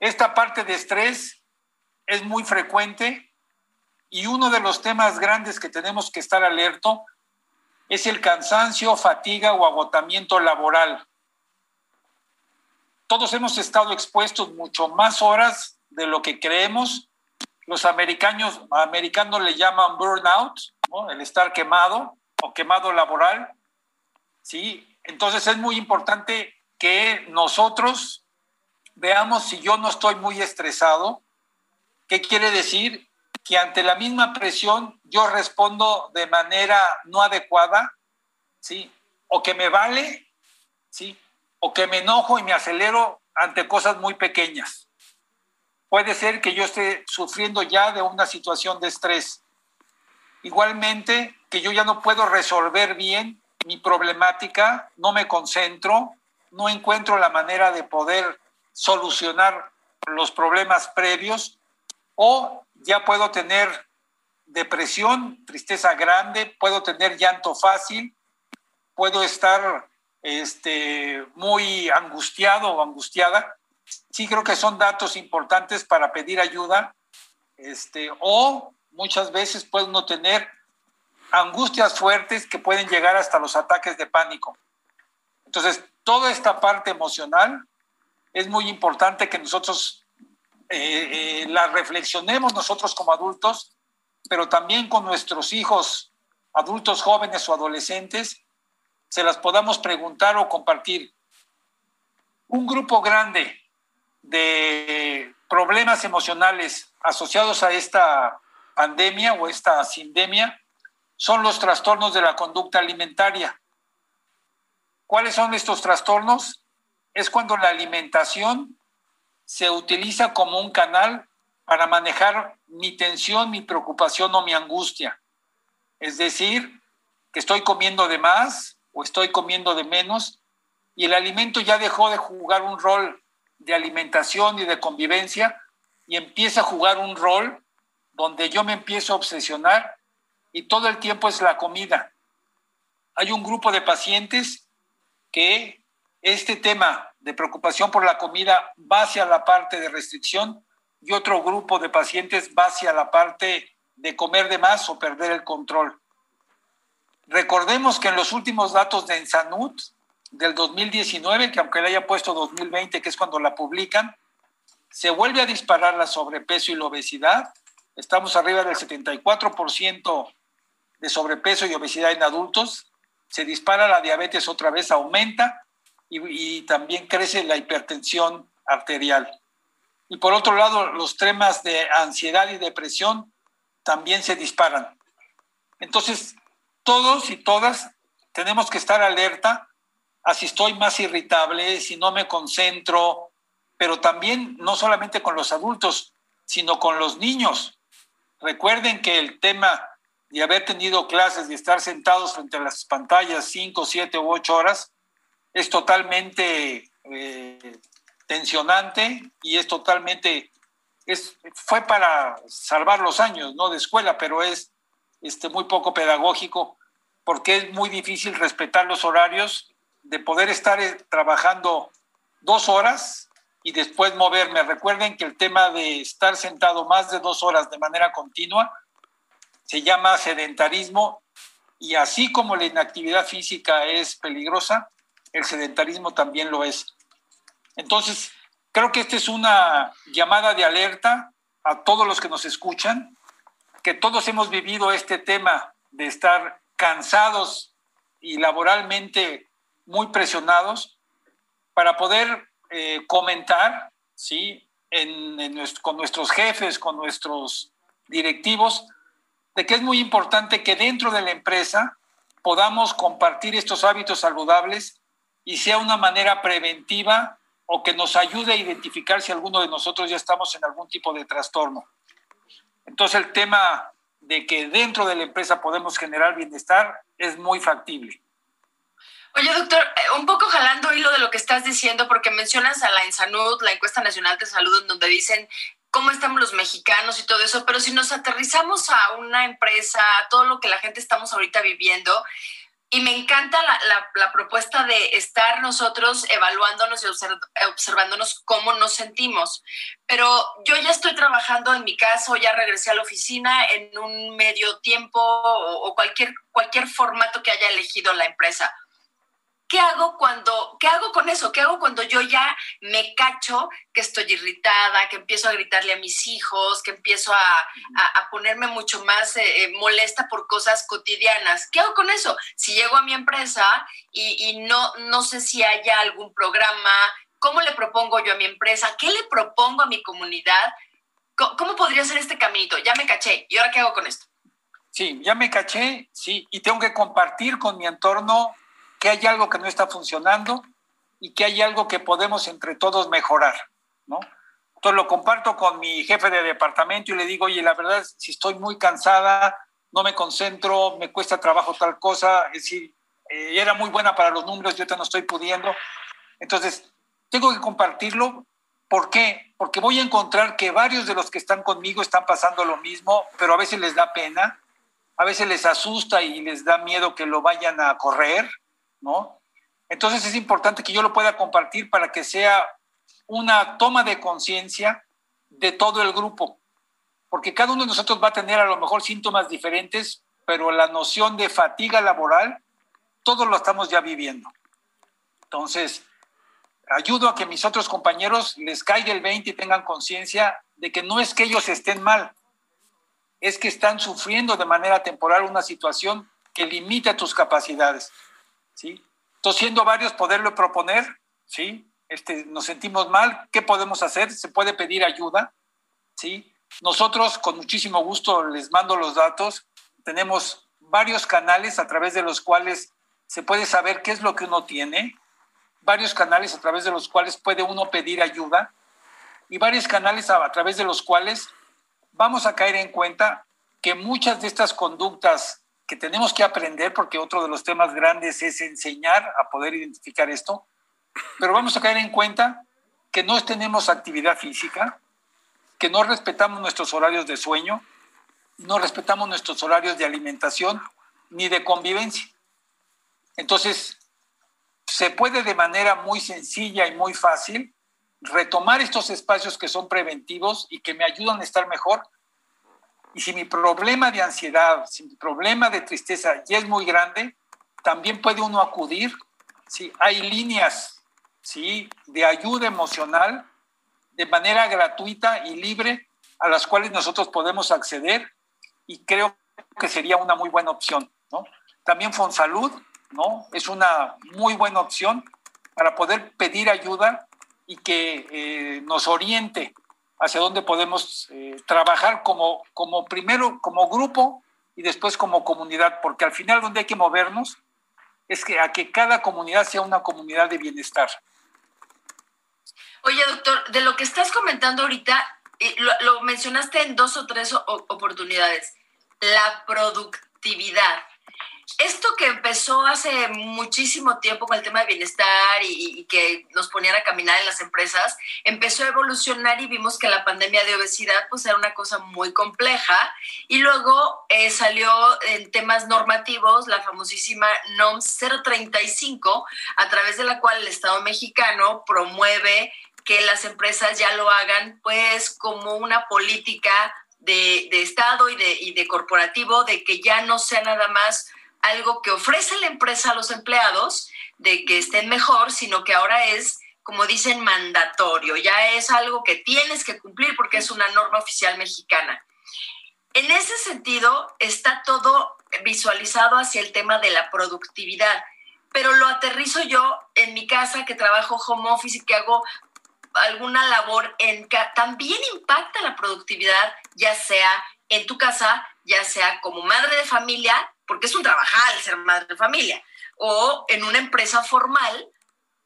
Esta parte de estrés es muy frecuente y uno de los temas grandes que tenemos que estar alerto es el cansancio, fatiga o agotamiento laboral. Todos hemos estado expuestos mucho más horas de lo que creemos. Los americanos, americanos le llaman burnout, el estar quemado o quemado laboral, ¿sí? Entonces es muy importante que nosotros veamos si yo no estoy muy estresado, ¿qué quiere decir? Que ante la misma presión yo respondo de manera no adecuada, ¿sí? O que me vale, ¿sí? O que me enojo y me acelero ante cosas muy pequeñas. Puede ser que yo esté sufriendo ya de una situación de estrés. Igualmente, que yo ya no puedo resolver bien mi problemática, no me concentro, no encuentro la manera de poder solucionar los problemas previos o ya puedo tener depresión, tristeza grande, puedo tener llanto fácil, puedo estar este, muy angustiado o angustiada. Sí creo que son datos importantes para pedir ayuda, este, o muchas veces puede uno tener angustias fuertes que pueden llegar hasta los ataques de pánico. Entonces, toda esta parte emocional es muy importante que nosotros eh, eh, la reflexionemos nosotros como adultos, pero también con nuestros hijos, adultos jóvenes o adolescentes, se las podamos preguntar o compartir. Un grupo grande de problemas emocionales asociados a esta pandemia o esta sindemia son los trastornos de la conducta alimentaria. ¿Cuáles son estos trastornos? Es cuando la alimentación se utiliza como un canal para manejar mi tensión, mi preocupación o mi angustia. Es decir, que estoy comiendo de más o estoy comiendo de menos y el alimento ya dejó de jugar un rol de alimentación y de convivencia y empieza a jugar un rol donde yo me empiezo a obsesionar y todo el tiempo es la comida. Hay un grupo de pacientes que este tema de preocupación por la comida va hacia la parte de restricción y otro grupo de pacientes va hacia la parte de comer de más o perder el control. Recordemos que en los últimos datos de Ensanud del 2019, que aunque le haya puesto 2020, que es cuando la publican, se vuelve a disparar la sobrepeso y la obesidad. Estamos arriba del 74% de sobrepeso y obesidad en adultos, se dispara la diabetes otra vez, aumenta y, también crece la hipertensión arterial. Y por otro lado, los temas de ansiedad y depresión también se disparan. Entonces, todos y todas tenemos que estar alerta a si estoy más irritable, si no me concentro, pero también no solamente con los adultos, sino con los niños. Recuerden que el tema y haber tenido clases y estar sentados frente a las pantallas cinco, siete u ocho horas es totalmente eh, tensionante y es totalmente, es, fue para salvar los años ¿no? de escuela, pero es este, muy poco pedagógico porque es muy difícil respetar los horarios de poder estar eh, trabajando dos horas y después moverme. Recuerden que el tema de estar sentado más de dos horas de manera continua se llama sedentarismo y así como la inactividad física es peligrosa, el sedentarismo también lo es. Entonces, creo que esta es una llamada de alerta a todos los que nos escuchan, que todos hemos vivido este tema de estar cansados y laboralmente muy presionados para poder eh, comentar, ¿sí? con nuestros jefes, con nuestros directivos, de que es muy importante que dentro de la empresa podamos compartir estos hábitos saludables y sea una manera preventiva o que nos ayude a identificar si alguno de nosotros ya estamos en algún tipo de trastorno. Entonces el tema de que dentro de la empresa podemos generar bienestar es muy factible. Oye, doctor, eh, un poco jalando hilo de lo que estás diciendo, porque mencionas a la ENSANUD, la encuesta nacional de salud, en donde dicen cómo estamos los mexicanos y todo eso, pero si nos aterrizamos a una empresa, a todo lo que la gente estamos ahorita viviendo, y me encanta la, propuesta de estar nosotros evaluándonos y observándonos cómo nos sentimos. Pero yo ya estoy trabajando en mi caso, ya regresé a la oficina en un medio tiempo o, cualquier, cualquier formato que haya elegido la empresa. ¿Qué hago cuando, qué hago con eso? ¿Qué hago cuando yo ya me cacho que estoy irritada, que empiezo a gritarle a mis hijos, que empiezo a, ponerme mucho más eh, eh, molesta por cosas cotidianas? ¿Qué hago con eso? Si llego a mi empresa y, no, no sé si haya algún programa, ¿cómo le propongo yo a mi empresa? ¿Qué le propongo a mi comunidad? ¿Cómo, cómo podría ser este caminito? Ya me caché. ¿Y ahora qué hago con esto? Sí, ya me caché, sí, y tengo que compartir con mi entorno que hay algo que no está funcionando y que hay algo que podemos entre todos mejorar, ¿no? Entonces lo comparto con mi jefe de departamento y le digo, oye, la verdad, si estoy muy cansada, no me concentro, me cuesta trabajo tal cosa, es decir, eh, era muy buena para los números, yo ahorita no estoy pudiendo. Entonces, tengo que compartirlo. ¿Por qué? Porque voy a encontrar que varios de los que están conmigo están pasando lo mismo, pero a veces les da pena, a veces les asusta y les da miedo que lo vayan a correr, Entonces es importante que yo lo pueda compartir para que sea una toma de conciencia de todo el grupo, porque cada uno de nosotros va a tener a lo mejor síntomas diferentes, pero la noción de fatiga laboral, todos lo estamos ya viviendo. Entonces, ayudo a que mis otros compañeros les caiga el 20 y tengan conciencia de que no es que ellos estén mal, es que están sufriendo de manera temporal una situación que limita tus capacidades, ¿sí? Entonces, siendo varios, poderlo proponer, ¿sí? Este, nos sentimos mal, ¿qué podemos hacer? Se puede pedir ayuda, ¿sí? Nosotros, con muchísimo gusto, les mando los datos. Tenemos varios canales a través de los cuales se puede saber qué es lo que uno tiene, varios canales a través de los cuales puede uno pedir ayuda y varios canales a, a través de los cuales vamos a caer en cuenta que muchas de estas conductas que tenemos que aprender, porque otro de los temas grandes es enseñar a poder identificar esto, pero vamos a caer en cuenta que no tenemos actividad física, que no respetamos nuestros horarios de sueño, no respetamos nuestros horarios de alimentación ni de convivencia. Entonces, se puede de manera muy sencilla y muy fácil retomar estos espacios que son preventivos y que me ayudan a estar mejor. Y si mi problema de ansiedad, si mi problema de tristeza ya es muy grande, también puede uno acudir. ¿sí? Hay líneas ¿sí? de ayuda emocional de manera gratuita y libre a las cuales nosotros podemos acceder y creo que sería una muy buena opción. ¿no? También Fonsalud ¿no? es una muy buena opción para poder pedir ayuda y que eh, nos oriente hacia dónde podemos eh, trabajar como, como primero como grupo y después como comunidad, porque al final donde hay que movernos es que a que cada comunidad sea una comunidad de bienestar. Oye, doctor, de lo que estás comentando ahorita, eh, lo, mencionaste en dos o tres oportunidades, la productividad. Esto que empezó hace muchísimo tiempo con el tema de bienestar y, que nos ponían a caminar en las empresas, empezó a evolucionar y vimos que la pandemia de obesidad pues era una cosa muy compleja. Y luego eh, salió en temas normativos la famosísima NOMS 035 a través de la cual el Estado mexicano promueve que las empresas ya lo hagan pues como una política de, Estado y de, y de corporativo, de que ya no sea nada más algo que ofrece la empresa a los empleados, de que estén mejor, sino que ahora es, como dicen, mandatorio, ya es algo que tienes que cumplir porque es una norma oficial mexicana. En ese sentido, está todo visualizado hacia el tema de la productividad, pero lo aterrizo yo en mi casa que trabajo home office y que hago alguna labor en también impacta la productividad, ya sea en tu casa, ya sea como madre de familia, porque es un trabajar ser madre de familia, o en una empresa formal,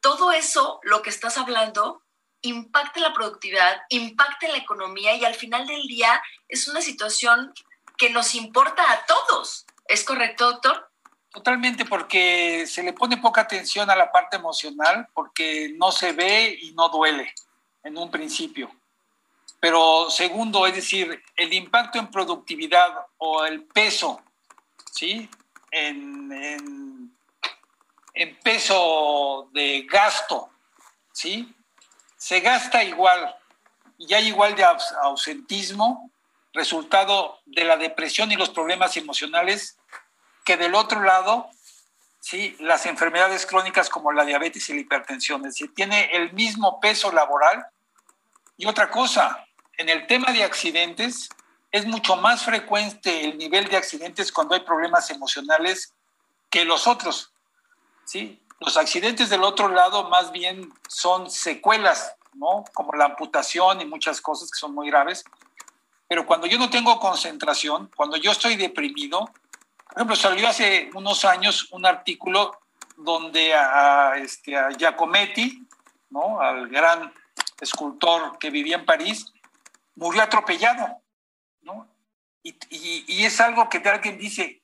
todo eso, lo que estás hablando, impacta la productividad, impacta la economía y al final del día es una situación que nos importa a todos. ¿Es correcto, doctor? Totalmente, porque se le pone poca atención a la parte emocional, porque no se ve y no duele en un principio. Pero segundo, es decir, el impacto en productividad o el peso, ¿sí? En, en, peso de gasto, ¿sí? Se gasta igual y hay igual de ausentismo, resultado de la depresión y los problemas emocionales que del otro lado, ¿sí? las enfermedades crónicas como la diabetes y la hipertensión, es decir, tiene el mismo peso laboral. Y otra cosa, en el tema de accidentes, es mucho más frecuente el nivel de accidentes cuando hay problemas emocionales que los otros. ¿sí? Los accidentes del otro lado más bien son secuelas, ¿no? como la amputación y muchas cosas que son muy graves. Pero cuando yo no tengo concentración, cuando yo estoy deprimido, por ejemplo, salió hace unos años un artículo donde a, este, a Giacometti, ¿no? al gran escultor que vivía en París, murió atropellado. ¿no? Y, y, es algo que alguien dice,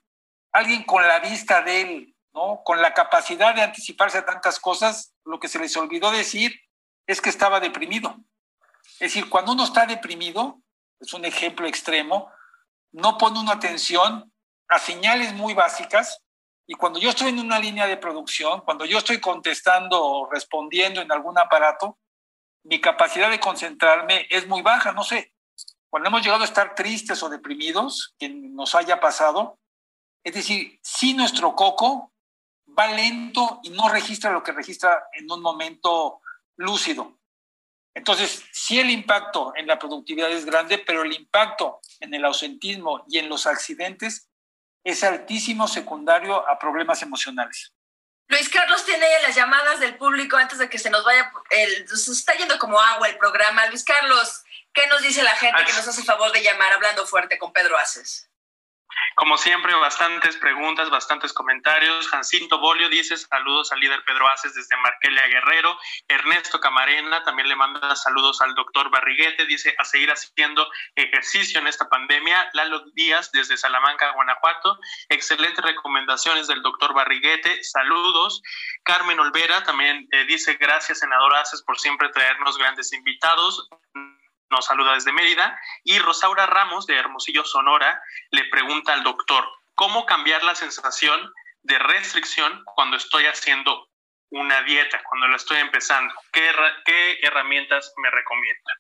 alguien con la vista de él, ¿no? con la capacidad de anticiparse a tantas cosas, lo que se les olvidó decir es que estaba deprimido. Es decir, cuando uno está deprimido, es un ejemplo extremo, no pone una atención a señales muy básicas y cuando yo estoy en una línea de producción, cuando yo estoy contestando o respondiendo en algún aparato, mi capacidad de concentrarme es muy baja, no sé. Cuando hemos llegado a estar tristes o deprimidos, que nos haya pasado, es decir, si nuestro coco va lento y no registra lo que registra en un momento lúcido. Entonces, sí el impacto en la productividad es grande, pero el impacto en el ausentismo y en los accidentes es altísimo secundario a problemas emocionales. Luis Carlos tiene las llamadas del público antes de que se nos vaya, el, se está yendo como agua el programa. Luis Carlos, ¿qué nos dice la gente que nos hace favor de llamar hablando fuerte con Pedro Aces? Como siempre, bastantes preguntas, bastantes comentarios. Jacinto Bolio dice saludos al líder Pedro Aces desde Marquelia Guerrero. Ernesto Camarena también le manda saludos al doctor Barriguete. Dice a seguir haciendo ejercicio en esta pandemia. Lalo Díaz desde Salamanca, Guanajuato. Excelentes recomendaciones del doctor Barriguete. Saludos. Carmen Olvera también eh, dice gracias, senador Aces, por siempre traernos grandes invitados nos saluda desde Mérida, y Rosaura Ramos de Hermosillo, Sonora, le pregunta al doctor, ¿cómo cambiar la sensación de restricción cuando estoy haciendo una dieta, cuando la estoy empezando? ¿Qué, qué herramientas me recomienda?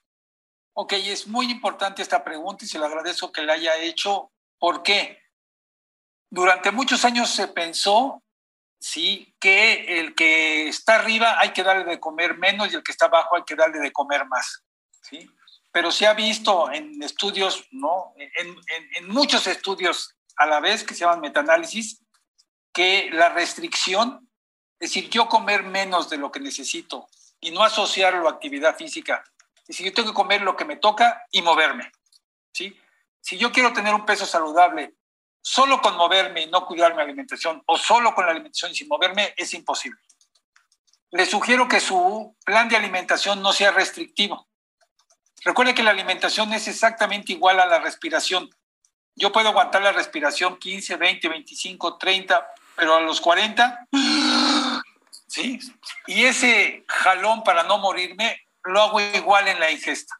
Ok, es muy importante esta pregunta y se le agradezco que la haya hecho. ¿Por qué? Durante muchos años se pensó, sí, que el que está arriba hay que darle de comer menos y el que está abajo hay que darle de comer más. Pero se ha visto en estudios, ¿no? En, muchos estudios a la vez que se llaman metaanálisis, que la restricción, es decir, yo comer menos de lo que necesito y no asociarlo a actividad física, es decir, yo tengo que comer lo que me toca y moverme, ¿sí? Si yo quiero tener un peso saludable solo con moverme y no cuidar mi alimentación, o solo con la alimentación y sin moverme, es imposible. Le sugiero que su plan de alimentación no sea restrictivo. Recuerde que la alimentación es exactamente igual a la respiración. Yo puedo aguantar la respiración 15, 20, 25, 30, pero a los 40, ¿sí? Y ese jalón para no morirme lo hago igual en la ingesta.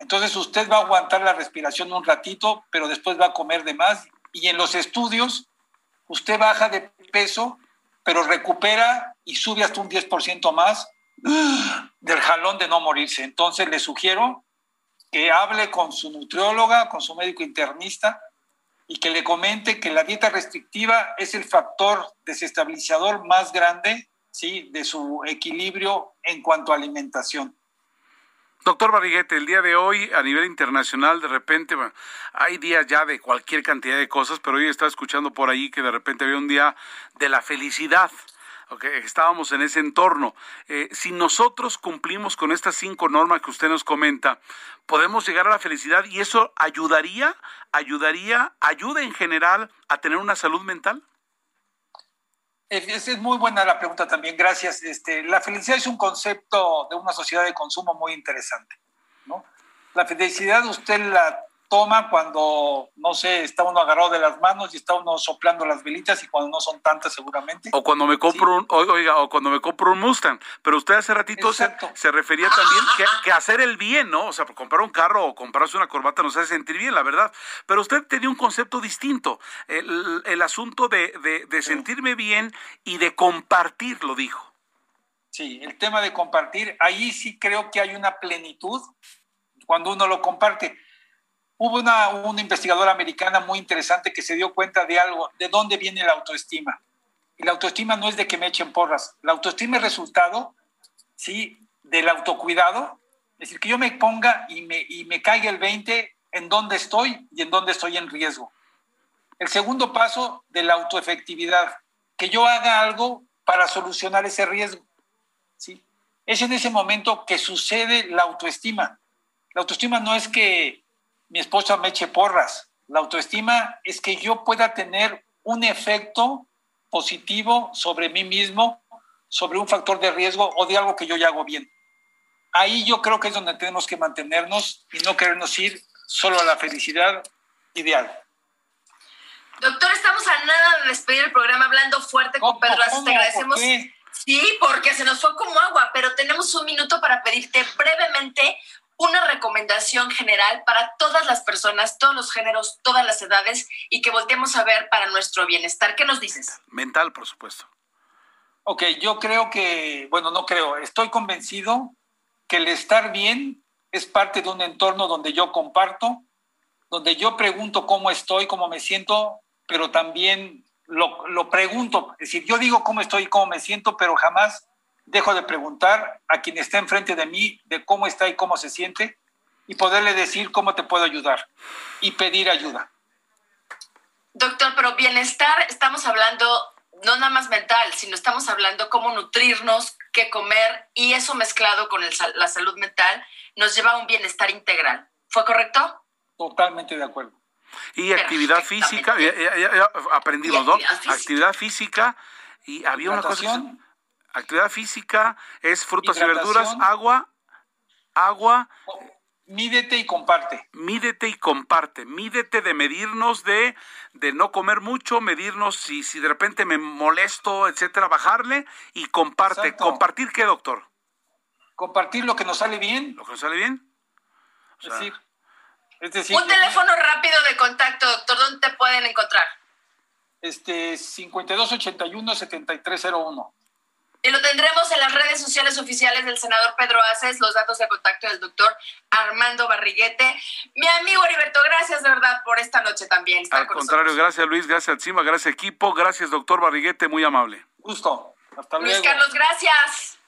Entonces usted va a aguantar la respiración un ratito, pero después va a comer de más. Y en los estudios, usted baja de peso, pero recupera y sube hasta un 10% más del jalón de no morirse. Entonces le sugiero que hable con su nutrióloga, con su médico internista y que le comente que la dieta restrictiva es el factor desestabilizador más grande ¿sí? de su equilibrio en cuanto a alimentación. Doctor Barriguete, el día de hoy a nivel internacional de repente hay días ya de cualquier cantidad de cosas, pero hoy estaba escuchando por ahí que de repente había un día de la felicidad. Estábamos en ese entorno. Eh, si nosotros cumplimos con estas cinco normas que usted nos comenta, podemos llegar a la felicidad y eso ayudaría, ayudaría, ayuda en general a tener una salud mental. Es, es muy buena la pregunta también, gracias. Este, la felicidad es un concepto de una sociedad de consumo muy interesante. ¿no? La felicidad usted la toma cuando, no sé, está uno agarrado de las manos y está uno soplando las velitas y cuando no son tantas seguramente. O cuando me compro un, oiga, o cuando me compro un Mustang. Pero usted hace ratito se, refería también que, hacer el bien, ¿no? O sea, comprar un carro o comprarse una corbata nos hace sentir bien, la verdad. Pero usted tenía un concepto distinto. El, asunto de, de sentirme bien y de compartir, lo dijo. Sí, el tema de compartir, ahí sí creo que hay una plenitud cuando uno lo comparte Hubo una, una investigadora americana muy interesante que se dio cuenta de algo, de dónde viene la autoestima. Y la autoestima no es de que me echen porras. La autoestima es resultado, ¿sí?, del autocuidado. Es decir, que yo me ponga y me, y me caiga el 20 en dónde estoy y en dónde estoy en riesgo. El segundo paso de la autoefectividad, que yo haga algo para solucionar ese riesgo. ¿sí? Es en ese momento que sucede la autoestima. La autoestima no es que mi esposa me eche porras. La autoestima es que yo pueda tener un efecto positivo sobre mí mismo, sobre un factor de riesgo o de algo que yo ya hago bien. Ahí yo creo que es donde tenemos que mantenernos y no querernos ir solo a la felicidad ideal. Doctor, estamos a nada de despedir el programa hablando fuerte con Pedro. Te agradecemos. Sí, porque se nos fue como agua, pero tenemos un minuto para pedirte brevemente una recomendación general para todas las personas, todos los géneros, todas las edades y que volteemos a ver para nuestro bienestar. ¿Qué nos dices? Mental, por supuesto. Ok, yo creo que, bueno, no creo, estoy convencido que el estar bien es parte de un entorno donde yo comparto, donde yo pregunto cómo estoy, cómo me siento, pero también lo, lo pregunto. Es decir, yo digo cómo estoy y cómo me siento, pero jamás dejo de preguntar a quien está enfrente de mí de cómo está y cómo se siente y poderle decir cómo te puedo ayudar y pedir ayuda. Doctor, pero bienestar, estamos hablando no nada más mental, sino estamos hablando cómo nutrirnos, qué comer y eso mezclado con el, la salud mental nos lleva a un bienestar integral. ¿Fue correcto? Totalmente de acuerdo. Y actividad física, ya, ya, ya aprendimos, ¿no? Actividad física. actividad física y había una cosa. Actividad física es frutas y verduras, agua, agua. Mídete y comparte. Mídete y comparte. Mídete de medirnos, de, de no comer mucho, medirnos si, si de repente me molesto, etcétera, bajarle y comparte. Exacto. ¿Compartir qué, doctor? Compartir lo que nos sale bien. ¿Lo que nos sale bien? O sea, es decir, es decir, un teléfono rápido de contacto, doctor, ¿dónde te pueden encontrar? Este, 5281-7301. Y lo tendremos en las redes sociales oficiales del senador Pedro Aces, los datos de contacto del doctor Armando Barriguete. Mi amigo Heriberto, gracias de verdad por esta noche también. Al contrario, nosotros. gracias Luis, gracias Cima, gracias equipo, gracias doctor Barriguete, muy amable. Gusto, hasta Luis luego. Carlos, gracias.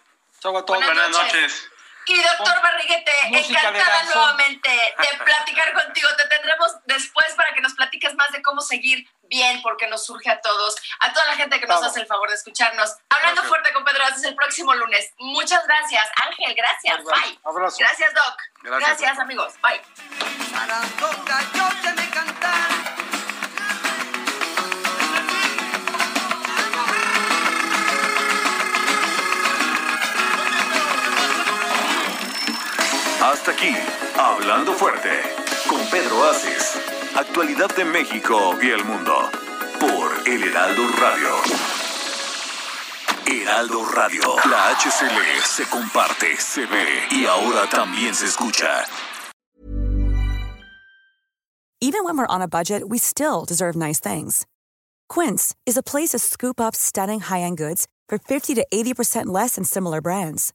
Chau a todos. Buenas, Buenas noches. noches. Y doctor Barriguete, encantada nuevamente de platicar contigo. Te tendremos después para que nos platiques más de cómo seguir bien, porque nos surge a todos, a toda la gente que nos hace el favor de escucharnos. Hablando gracias. fuerte con Pedro Haces el próximo lunes. Muchas gracias, Ángel. Gracias. Bye. Bye. Abrazo. Gracias, Doc. Gracias, gracias amigos. Bye. Hasta aquí, Hablando Fuerte, con Pedro Aces. Actualidad de México y el mundo. Por El Heraldo Radio. Heraldo Radio. La HCL se comparte, se ve y ahora también se escucha. Even when we're on a budget, we still deserve nice things. Quince is a place to scoop up stunning high-end goods for 50 to 80% less than similar brands.